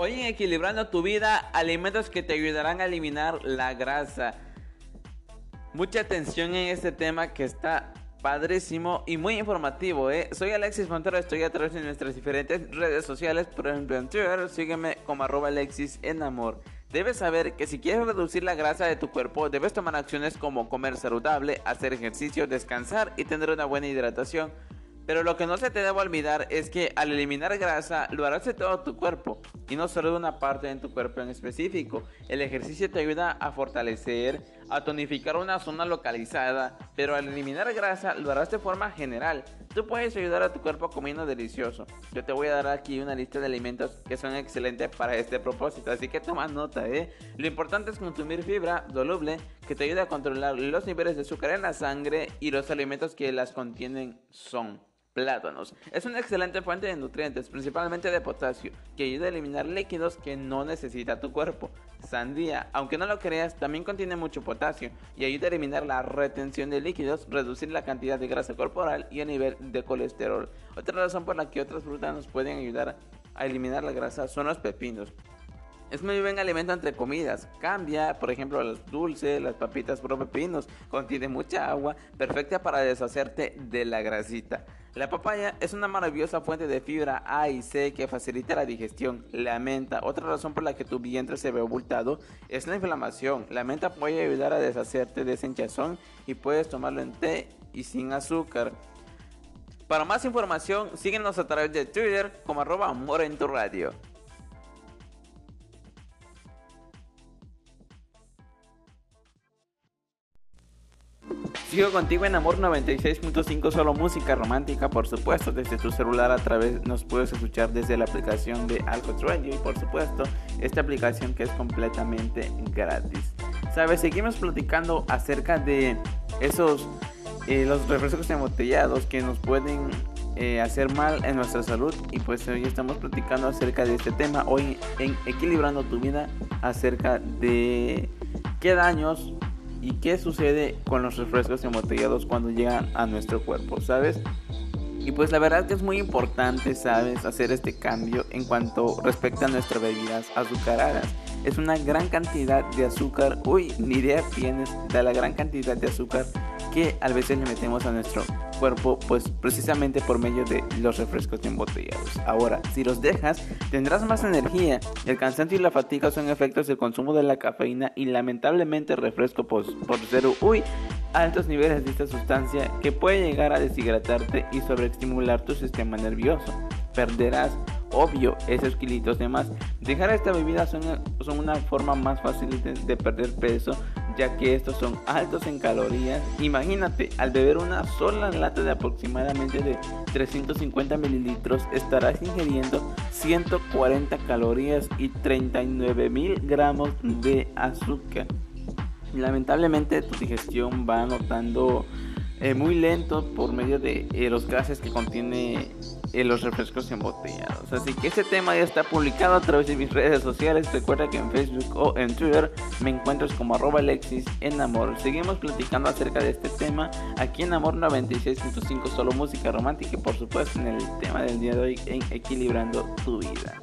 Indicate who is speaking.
Speaker 1: Hoy en Equilibrando tu vida, alimentos que te ayudarán a eliminar la grasa. Mucha atención en este tema que está padrísimo y muy informativo, ¿eh? Soy Alexis Montero, estoy a través de nuestras diferentes redes sociales, por ejemplo en Twitter, sígueme como arroba Alexis en amor. Debes saber que si quieres reducir la grasa de tu cuerpo, debes tomar acciones como comer saludable, hacer ejercicio, descansar y tener una buena hidratación. Pero lo que no se te debe olvidar es que al eliminar grasa lo harás de todo tu cuerpo y no solo de una parte en tu cuerpo en específico. El ejercicio te ayuda a fortalecer, a tonificar una zona localizada, pero al eliminar grasa lo harás de forma general. Tú puedes ayudar a tu cuerpo comiendo delicioso. Yo te voy a dar aquí una lista de alimentos que son excelentes para este propósito, así que toma nota, ¿eh? Lo importante es consumir fibra soluble que te ayuda a controlar los niveles de azúcar en la sangre y los alimentos que las contienen son plátanos. Es una excelente fuente de nutrientes, principalmente de potasio, que ayuda a eliminar líquidos que no necesita tu cuerpo. Sandía, aunque no lo creas, también contiene mucho potasio y ayuda a eliminar la retención de líquidos, reducir la cantidad de grasa corporal y el nivel de colesterol. Otra razón por la que otras frutas nos pueden ayudar a eliminar la grasa son los pepinos. Es muy buen alimento entre comidas. Cambia, por ejemplo, los dulces, las papitas por pepinos. Contiene mucha agua, perfecta para deshacerte de la grasita. La papaya es una maravillosa fuente de fibra A y C que facilita la digestión. La menta, otra razón por la que tu vientre se ve abultado, es la inflamación. La menta puede ayudar a deshacerte de ese hinchazón y puedes tomarlo en té y sin azúcar. Para más información, síguenos a través de Twitter como arroba en radio. Sigo contigo en Amor 96.5, solo música romántica, por supuesto, desde tu celular a través, nos puedes escuchar desde la aplicación de Alcott Radio y por supuesto, esta aplicación que es completamente gratis. Sabes, seguimos platicando acerca de esos, eh, los refrescos embotellados que nos pueden eh, hacer mal en nuestra salud y pues hoy estamos platicando acerca de este tema, hoy en Equilibrando tu vida, acerca de qué daños y qué sucede con los refrescos embotellados cuando llegan a nuestro cuerpo, ¿sabes? Y pues la verdad que es muy importante, ¿sabes? Hacer este cambio en cuanto respecta a nuestras bebidas azucaradas. Es una gran cantidad de azúcar. Uy, ni idea tienes de la gran cantidad de azúcar que a veces le metemos a nuestro cuerpo, pues precisamente por medio de los refrescos embotellados. Ahora, si los dejas, tendrás más energía. El cansancio y la fatiga son efectos del consumo de la cafeína y lamentablemente refresco por, por ser uy, altos niveles de esta sustancia que puede llegar a deshidratarte y sobreestimular tu sistema nervioso. Perderás obvio esos kilitos de más. Dejar esta bebida son, son una forma más fácil de, perder peso ya que estos son altos en calorías. Imagínate, al beber una sola lata de aproximadamente de 350 mililitros estarás ingiriendo 140 calorías y 39 mil gramos de azúcar. Lamentablemente tu digestión va notando eh, muy lento por medio de eh, los gases que contiene eh, los refrescos embotellados. Así que este tema ya está publicado a través de mis redes sociales. Recuerda que en Facebook o en Twitter me encuentras como arroba Alexis en Amor. Seguimos platicando acerca de este tema aquí en Amor 96.5 solo música romántica y por supuesto en el tema del día de hoy en Equilibrando tu vida.